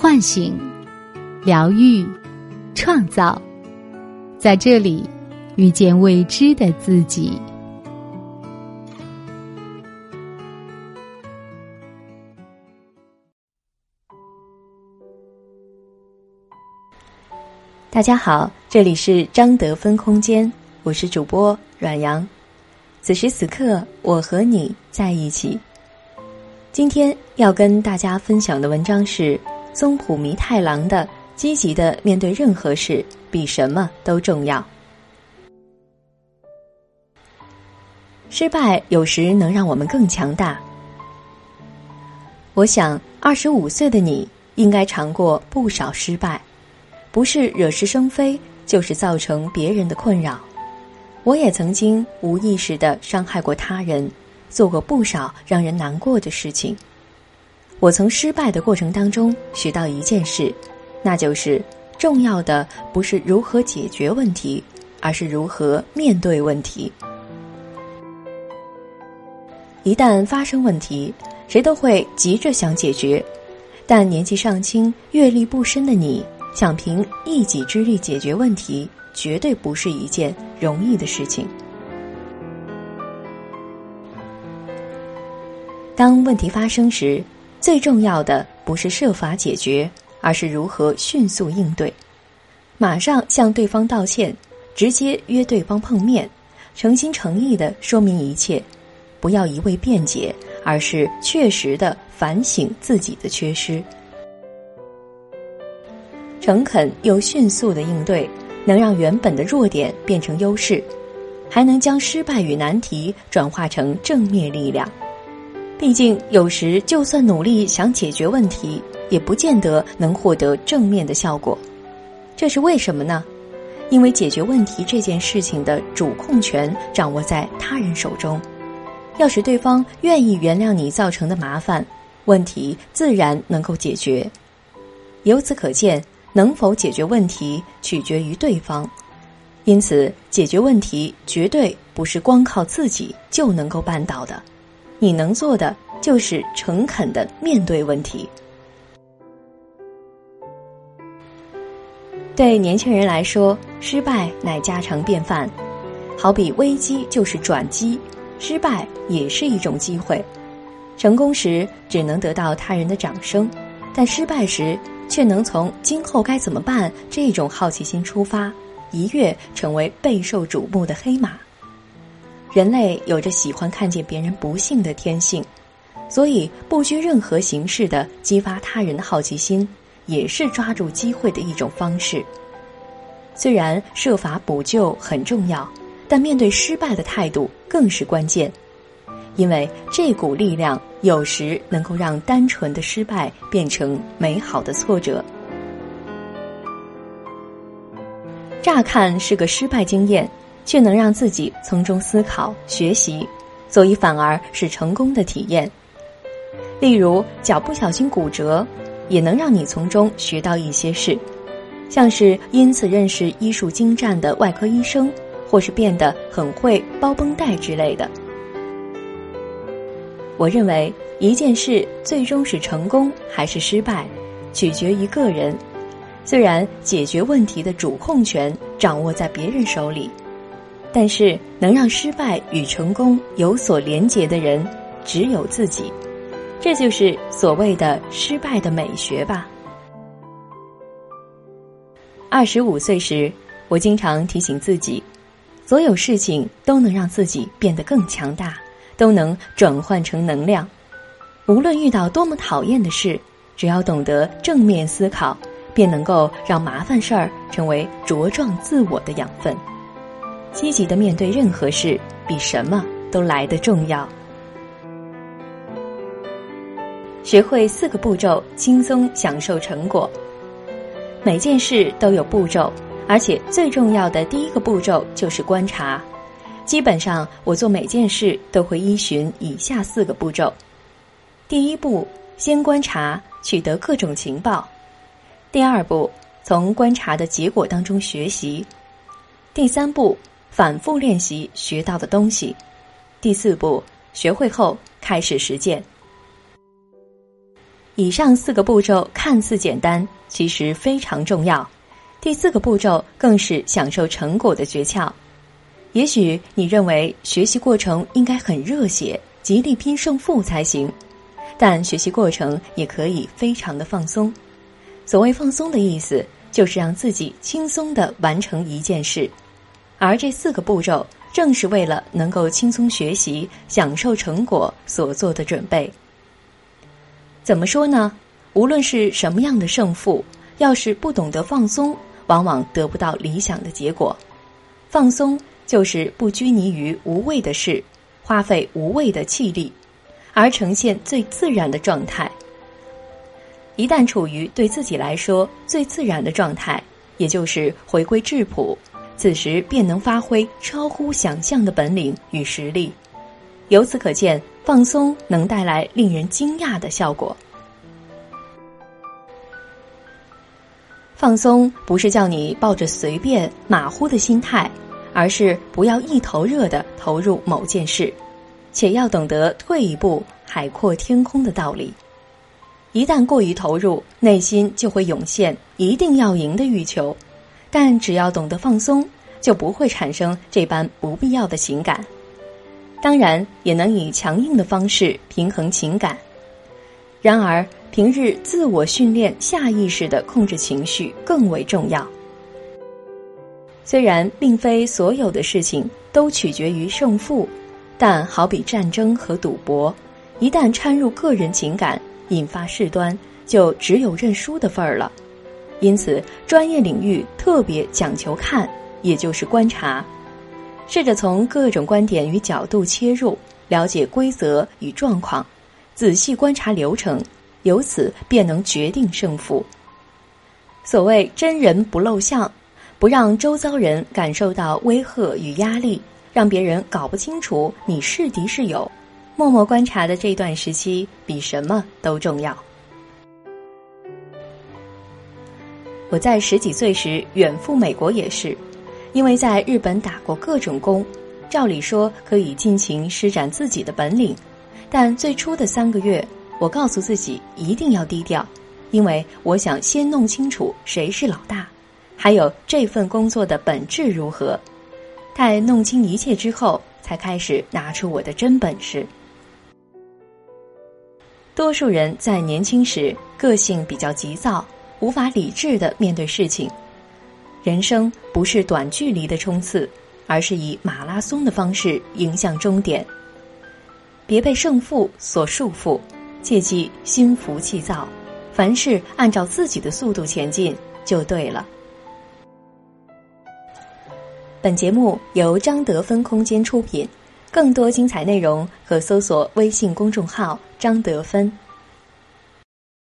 唤醒、疗愈、创造，在这里遇见未知的自己。大家好，这里是张德芬空间，我是主播阮阳。此时此刻，我和你在一起。今天要跟大家分享的文章是松浦弥太郎的《积极的面对任何事比什么都重要》。失败有时能让我们更强大。我想，二十五岁的你应该尝过不少失败，不是惹是生非，就是造成别人的困扰。我也曾经无意识的伤害过他人。做过不少让人难过的事情。我从失败的过程当中学到一件事，那就是重要的不是如何解决问题，而是如何面对问题。一旦发生问题，谁都会急着想解决，但年纪尚轻、阅历不深的你，想凭一己之力解决问题，绝对不是一件容易的事情。当问题发生时，最重要的不是设法解决，而是如何迅速应对。马上向对方道歉，直接约对方碰面，诚心诚意的说明一切，不要一味辩解，而是确实的反省自己的缺失。诚恳又迅速的应对，能让原本的弱点变成优势，还能将失败与难题转化成正面力量。毕竟，有时就算努力想解决问题，也不见得能获得正面的效果。这是为什么呢？因为解决问题这件事情的主控权掌握在他人手中。要使对方愿意原谅你造成的麻烦，问题自然能够解决。由此可见，能否解决问题取决于对方。因此，解决问题绝对不是光靠自己就能够办到的。你能做的就是诚恳的面对问题。对年轻人来说，失败乃家常便饭，好比危机就是转机，失败也是一种机会。成功时只能得到他人的掌声，但失败时却能从今后该怎么办这种好奇心出发，一跃成为备受瞩目的黑马。人类有着喜欢看见别人不幸的天性，所以不拘任何形式的激发他人的好奇心，也是抓住机会的一种方式。虽然设法补救很重要，但面对失败的态度更是关键，因为这股力量有时能够让单纯的失败变成美好的挫折。乍看是个失败经验。却能让自己从中思考、学习，所以反而是成功的体验。例如，脚不小心骨折，也能让你从中学到一些事，像是因此认识医术精湛的外科医生，或是变得很会包绷带之类的。我认为，一件事最终是成功还是失败，取决于个人。虽然解决问题的主控权掌握在别人手里。但是，能让失败与成功有所连结的人，只有自己。这就是所谓的失败的美学吧。二十五岁时，我经常提醒自己，所有事情都能让自己变得更强大，都能转换成能量。无论遇到多么讨厌的事，只要懂得正面思考，便能够让麻烦事儿成为茁壮自我的养分。积极的面对任何事，比什么都来得重要。学会四个步骤，轻松享受成果。每件事都有步骤，而且最重要的第一个步骤就是观察。基本上，我做每件事都会依循以下四个步骤：第一步，先观察，取得各种情报；第二步，从观察的结果当中学习；第三步。反复练习学到的东西。第四步，学会后开始实践。以上四个步骤看似简单，其实非常重要。第四个步骤更是享受成果的诀窍。也许你认为学习过程应该很热血、极力拼胜负才行，但学习过程也可以非常的放松。所谓放松的意思，就是让自己轻松的完成一件事。而这四个步骤，正是为了能够轻松学习、享受成果所做的准备。怎么说呢？无论是什么样的胜负，要是不懂得放松，往往得不到理想的结果。放松就是不拘泥于无谓的事，花费无谓的气力，而呈现最自然的状态。一旦处于对自己来说最自然的状态，也就是回归质朴，此时便能发挥超乎想象的本领与实力。由此可见。放松能带来令人惊讶的效果。放松不是叫你抱着随便马虎的心态，而是不要一头热的投入某件事，且要懂得退一步海阔天空的道理。一旦过于投入，内心就会涌现一定要赢的欲求；但只要懂得放松，就不会产生这般不必要的情感。当然也能以强硬的方式平衡情感，然而平日自我训练下意识的控制情绪更为重要。虽然并非所有的事情都取决于胜负，但好比战争和赌博，一旦掺入个人情感，引发事端，就只有认输的份儿了。因此，专业领域特别讲求看，也就是观察。试着从各种观点与角度切入，了解规则与状况，仔细观察流程，由此便能决定胜负。所谓真人不露相，不让周遭人感受到威吓与压力，让别人搞不清楚你是敌是友，默默观察的这段时期比什么都重要。我在十几岁时远赴美国也是。因为在日本打过各种工，照理说可以尽情施展自己的本领，但最初的三个月，我告诉自己一定要低调，因为我想先弄清楚谁是老大，还有这份工作的本质如何。待弄清一切之后，才开始拿出我的真本事。多数人在年轻时个性比较急躁，无法理智的面对事情。人生不是短距离的冲刺，而是以马拉松的方式迎向终点。别被胜负所束缚，切忌心浮气躁，凡事按照自己的速度前进就对了。本节目由张德芬空间出品，更多精彩内容可搜索微信公众号“张德芬”。